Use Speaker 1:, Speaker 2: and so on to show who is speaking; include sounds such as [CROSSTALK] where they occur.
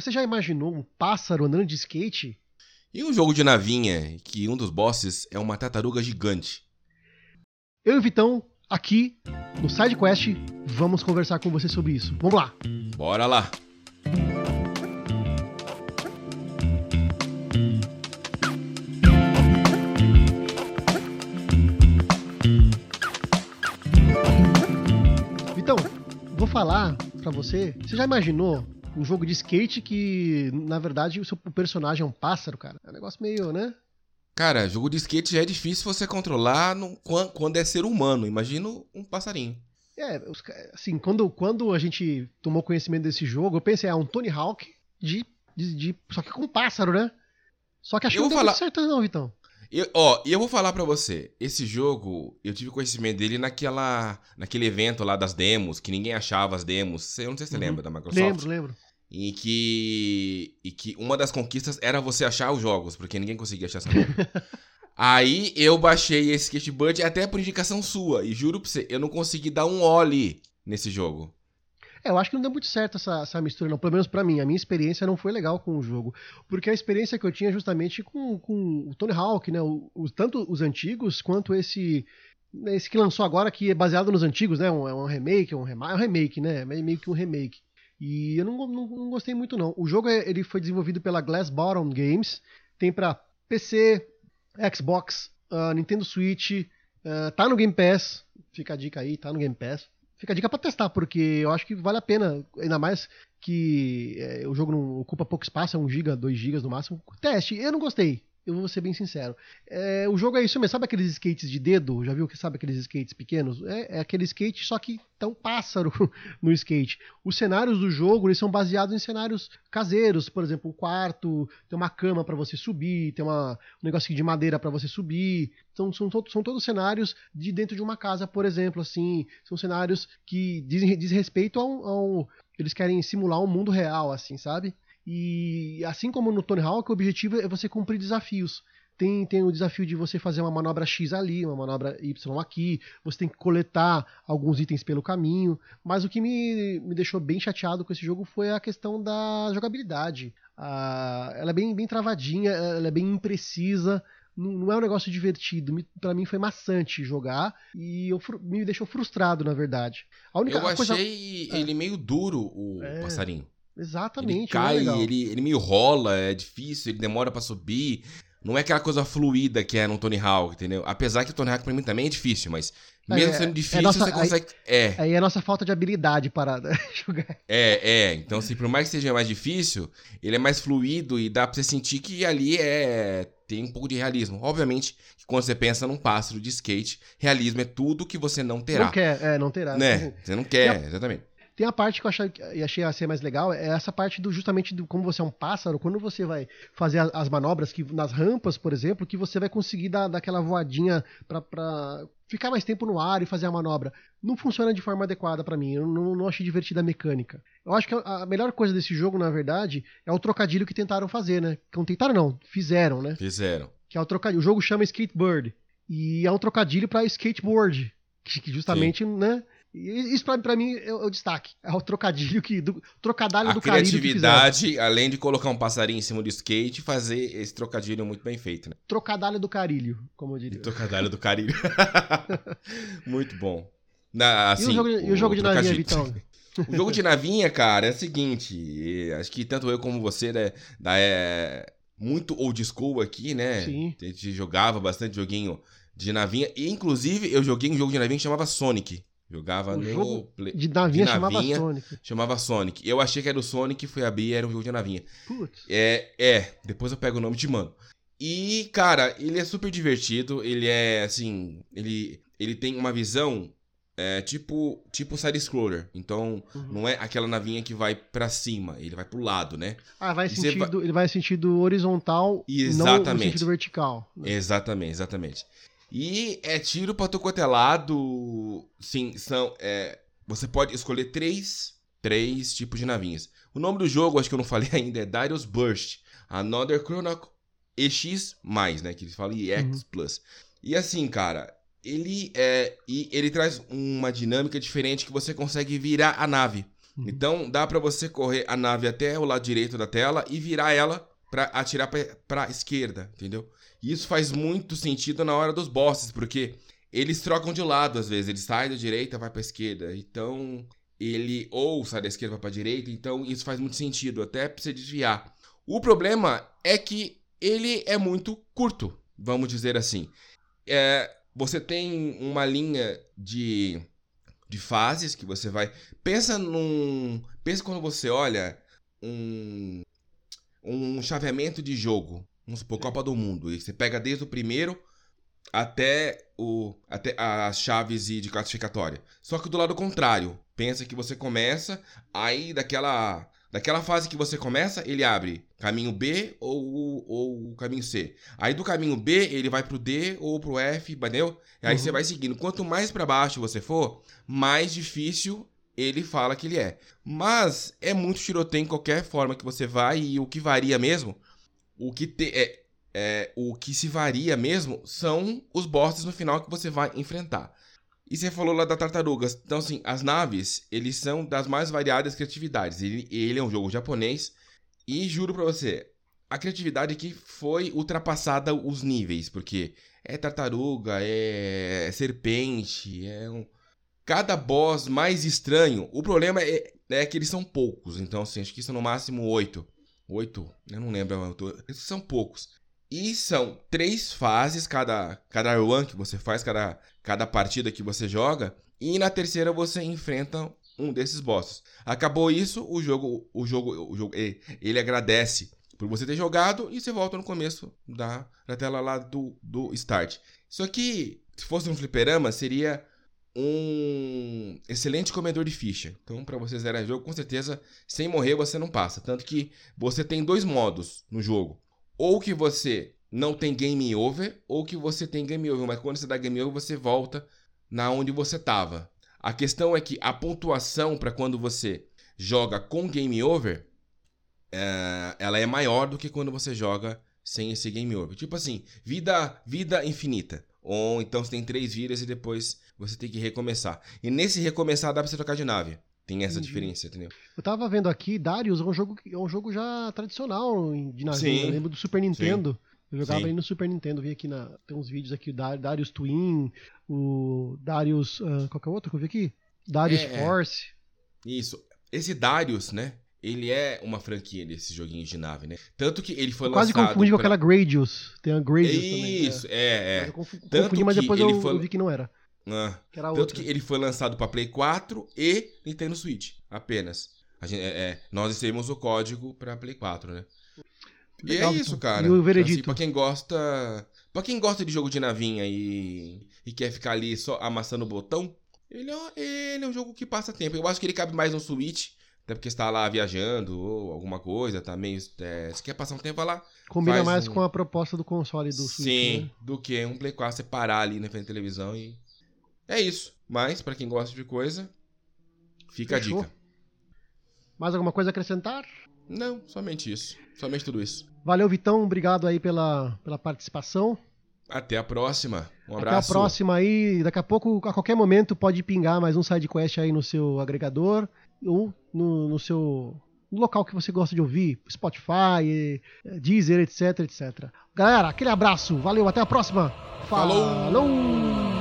Speaker 1: Você já imaginou um pássaro andando de skate?
Speaker 2: E um jogo de navinha, que um dos bosses é uma tartaruga gigante.
Speaker 1: Eu e o Vitão, aqui no SideQuest, vamos conversar com você sobre isso. Vamos lá!
Speaker 2: Bora lá!
Speaker 1: Vitão, vou falar pra você. Você já imaginou um jogo de skate que, na verdade, o seu personagem é um pássaro, cara? É um negócio meio, né?
Speaker 2: Cara, jogo de skate já é difícil você controlar no, quando é ser humano. Imagina um passarinho.
Speaker 1: É, assim, quando, quando a gente tomou conhecimento desse jogo, eu pensei, ah, um Tony Hawk de, de, de Só que com pássaro, né? Só que acho que não deu falar... certo, não, Vitão.
Speaker 2: Eu, ó, e eu vou falar para você, esse jogo, eu tive conhecimento dele naquela, naquele evento lá das demos, que ninguém achava as demos. Eu não sei se você uhum. lembra da Microsoft.
Speaker 1: Lembro, lembro.
Speaker 2: E que, e que uma das conquistas era você achar os jogos, porque ninguém conseguia achar essa [LAUGHS] Aí eu baixei esse Skatebud até por indicação sua. E juro pra você, eu não consegui dar um ollie nesse jogo.
Speaker 1: É, eu acho que não deu muito certo essa, essa mistura, não. Pelo menos para mim. A minha experiência não foi legal com o jogo. Porque a experiência que eu tinha justamente com, com o Tony Hawk, né? O, o, tanto os antigos quanto esse. Esse que lançou agora, que é baseado nos antigos, né? Um, é um remake, um, rema, é um remake, né? É meio que um remake. E eu não, não, não gostei muito, não. O jogo é, ele foi desenvolvido pela Glass Bottom Games. Tem para PC, Xbox, uh, Nintendo Switch. Uh, tá no Game Pass. Fica a dica aí, tá no Game Pass. Fica a dica pra testar, porque eu acho que vale a pena, ainda mais que é, o jogo não ocupa pouco espaço, é 1 GB, 2 GB no máximo. Teste, eu não gostei. Eu vou ser bem sincero. É, o jogo é isso mesmo. Sabe aqueles skates de dedo? Já viu que sabe aqueles skates pequenos? É, é aquele skate, só que tá um pássaro [LAUGHS] no skate. Os cenários do jogo eles são baseados em cenários caseiros. Por exemplo, o quarto tem uma cama para você subir, tem uma, um negócio de madeira para você subir. Então, são, são todos cenários de dentro de uma casa, por exemplo. assim São cenários que dizem, diz respeito ao, ao. Eles querem simular um mundo real, assim, sabe? E assim como no Tony Hawk, o objetivo é você cumprir desafios. Tem, tem o desafio de você fazer uma manobra X ali, uma manobra Y aqui, você tem que coletar alguns itens pelo caminho. Mas o que me, me deixou bem chateado com esse jogo foi a questão da jogabilidade. Ah, ela é bem, bem travadinha, ela é bem imprecisa não é um negócio divertido. para mim foi maçante jogar e eu, me deixou frustrado, na verdade.
Speaker 2: A única eu achei coisa... ele é. meio duro, o é. passarinho.
Speaker 1: Exatamente.
Speaker 2: Ele cai, ele, ele meio rola, é difícil, ele demora para subir. Não é aquela coisa fluida que é no Tony Hawk, entendeu? Apesar que o Tony Hawk pra mim também é difícil, mas mesmo é, sendo difícil, é nossa, você consegue.
Speaker 1: Aí, é. Aí é a nossa falta de habilidade para [LAUGHS] jogar.
Speaker 2: É, é. Então, assim, por mais que seja mais difícil, ele é mais fluido e dá pra você sentir que ali é. Tem um pouco de realismo. Obviamente que quando você pensa num pássaro de skate, realismo é tudo que você não terá.
Speaker 1: Não quer, é, não terá.
Speaker 2: Né? Você não quer, exatamente.
Speaker 1: Tem a parte que eu achei, achei a ser mais legal, é essa parte do justamente do como você é um pássaro, quando você vai fazer as, manobras que nas rampas, por exemplo, que você vai conseguir dar, dar aquela voadinha para ficar mais tempo no ar e fazer a manobra. Não funciona de forma adequada para mim. Eu não, não, achei divertida a mecânica. Eu acho que a, a, melhor coisa desse jogo, na verdade, é o trocadilho que tentaram fazer, né? Não tentaram, não. Fizeram, né?
Speaker 2: Fizeram.
Speaker 1: Que é o trocadilho. O jogo chama Skatebird. E é um trocadilho para skateboard. Que, justamente, Sim. né? Isso pra, pra mim é o destaque. É o trocadilho que. Do, trocadilho
Speaker 2: a
Speaker 1: do
Speaker 2: criatividade, além de colocar um passarinho em cima do skate, fazer esse trocadilho muito bem feito, né?
Speaker 1: Trocadilho do carilho, como eu diria.
Speaker 2: Trocadilho do carilho. [LAUGHS] muito bom. Na, assim,
Speaker 1: e o jogo, o, e o jogo de navinha, Vitão?
Speaker 2: O jogo de navinha, cara, é o seguinte. Acho que tanto eu como você, né? Da, é, muito old school aqui, né?
Speaker 1: Sim.
Speaker 2: A gente jogava bastante joguinho de navinha. E, inclusive, eu joguei um jogo de navinha que chamava Sonic. Jogava o no.
Speaker 1: Play... De navinha, de navinha chamava Sonic.
Speaker 2: Chamava Sonic. Eu achei que era o Sonic, fui abrir era um jogo de navinha.
Speaker 1: Putz.
Speaker 2: É, é, depois eu pego o nome de mano. E, cara, ele é super divertido. Ele é, assim. Ele, ele tem uma visão é, tipo tipo side-scroller. Então, uhum. não é aquela navinha que vai para cima, ele vai pro lado, né?
Speaker 1: Ah, vai sentido, vai... ele vai sentido horizontal, exatamente. não no sentido vertical.
Speaker 2: Né? Exatamente, exatamente. E é tiro pra tu quanto é. Sim, são. É, você pode escolher três, três tipos de navinhas. O nome do jogo, acho que eu não falei [LAUGHS] ainda, é Darius Burst. Another Chrono EX, né? Que eles falam EX uhum. Plus. E assim, cara, ele é. E ele traz uma dinâmica diferente que você consegue virar a nave. Uhum. Então dá para você correr a nave até o lado direito da tela e virar ela para atirar para esquerda, entendeu? E isso faz muito sentido na hora dos bosses, porque eles trocam de lado às vezes, ele sai da direita, vai para esquerda. Então, ele ou sai da esquerda para direita, então isso faz muito sentido, até para você desviar. O problema é que ele é muito curto, vamos dizer assim. É, você tem uma linha de, de fases que você vai. Pensa num. Pensa quando você olha um, um chaveamento de jogo. Vamos supor, Copa do Mundo. E você pega desde o primeiro até, o, até as chaves de classificatória. Só que do lado contrário. Pensa que você começa, aí daquela, daquela fase que você começa, ele abre caminho B ou, ou caminho C. Aí do caminho B, ele vai pro D ou pro F, entendeu? E aí uhum. você vai seguindo. Quanto mais para baixo você for, mais difícil ele fala que ele é. Mas é muito tiroteio em qualquer forma que você vai e o que varia mesmo, o que te, é, é, o que se varia mesmo são os bosses no final que você vai enfrentar. E você falou lá da tartarugas. Então, assim, as naves, eles são das mais variadas criatividades. Ele, ele é um jogo japonês. E juro pra você, a criatividade aqui foi ultrapassada os níveis. Porque é tartaruga, é, é serpente, é um... Cada boss mais estranho. O problema é, é que eles são poucos. Então, assim, acho que são no máximo oito. Oito? Eu não lembro. Esses são poucos. E são três fases, cada, cada run que você faz, cada, cada partida que você joga. E na terceira você enfrenta um desses bosses. Acabou isso, o jogo, o jogo, o jogo ele agradece por você ter jogado e você volta no começo da, da tela lá do, do start. Isso aqui, se fosse um fliperama, seria um excelente comedor de ficha. Então, para você zerar o jogo, com certeza, sem morrer você não passa. Tanto que você tem dois modos no jogo ou que você não tem game over, ou que você tem game over, mas quando você dá game over, você volta na onde você estava. A questão é que a pontuação para quando você joga com game over, é, ela é maior do que quando você joga sem esse game over. Tipo assim, vida, vida infinita. Ou então você tem três vidas e depois você tem que recomeçar. E nesse recomeçar dá pra você trocar de nave. Tem essa uhum. diferença, entendeu?
Speaker 1: Eu tava vendo aqui, Darius é um jogo, é um jogo já tradicional de navio. Eu lembro do Super Nintendo. Sim. Eu jogava Sim. aí no Super Nintendo, vi aqui na. Tem uns vídeos aqui, o Darius Twin, o Darius. Uh, qual que é o outro que eu vi aqui? Darius é, é, Force.
Speaker 2: Isso. Esse Darius, né? Ele é uma franquia desses joguinhos de nave, né? Tanto que ele foi
Speaker 1: eu
Speaker 2: lançado.
Speaker 1: Quase confundi pra... com aquela Gradius. Tem a Gradius Isso, também.
Speaker 2: Isso, é, é. é.
Speaker 1: Confundi, mas depois eu, foi... eu vi que não era.
Speaker 2: Ah, tanto outra. que ele foi lançado para Play 4 e Nintendo Switch, apenas. Gente, é, é, nós temos o código para Play 4, né? Legal, e é isso, cara.
Speaker 1: E o veredito. Assim,
Speaker 2: pra quem gosta. Pra quem gosta de jogo de navinha e, e quer ficar ali só amassando o botão, ele é, ele é um jogo que passa tempo. Eu acho que ele cabe mais no Switch, até porque está lá viajando ou alguma coisa, tá meio. É, se quer passar um tempo lá.
Speaker 1: Combina mais um... com a proposta do console do
Speaker 2: Switch. Sim, né? do que um Play 4 você parar ali na frente da televisão e é isso. Mas, para quem gosta de coisa, fica Fechou. a dica.
Speaker 1: Mais alguma coisa a acrescentar?
Speaker 2: Não, somente isso. Somente tudo isso.
Speaker 1: Valeu, Vitão. Obrigado aí pela, pela participação.
Speaker 2: Até a próxima. Um abraço.
Speaker 1: Até a próxima aí. Daqui a pouco, a qualquer momento, pode pingar mais um sidequest aí no seu agregador ou no, no seu no local que você gosta de ouvir, Spotify, Deezer, etc, etc. Galera, aquele abraço. Valeu, até a próxima.
Speaker 2: Falou. Falou.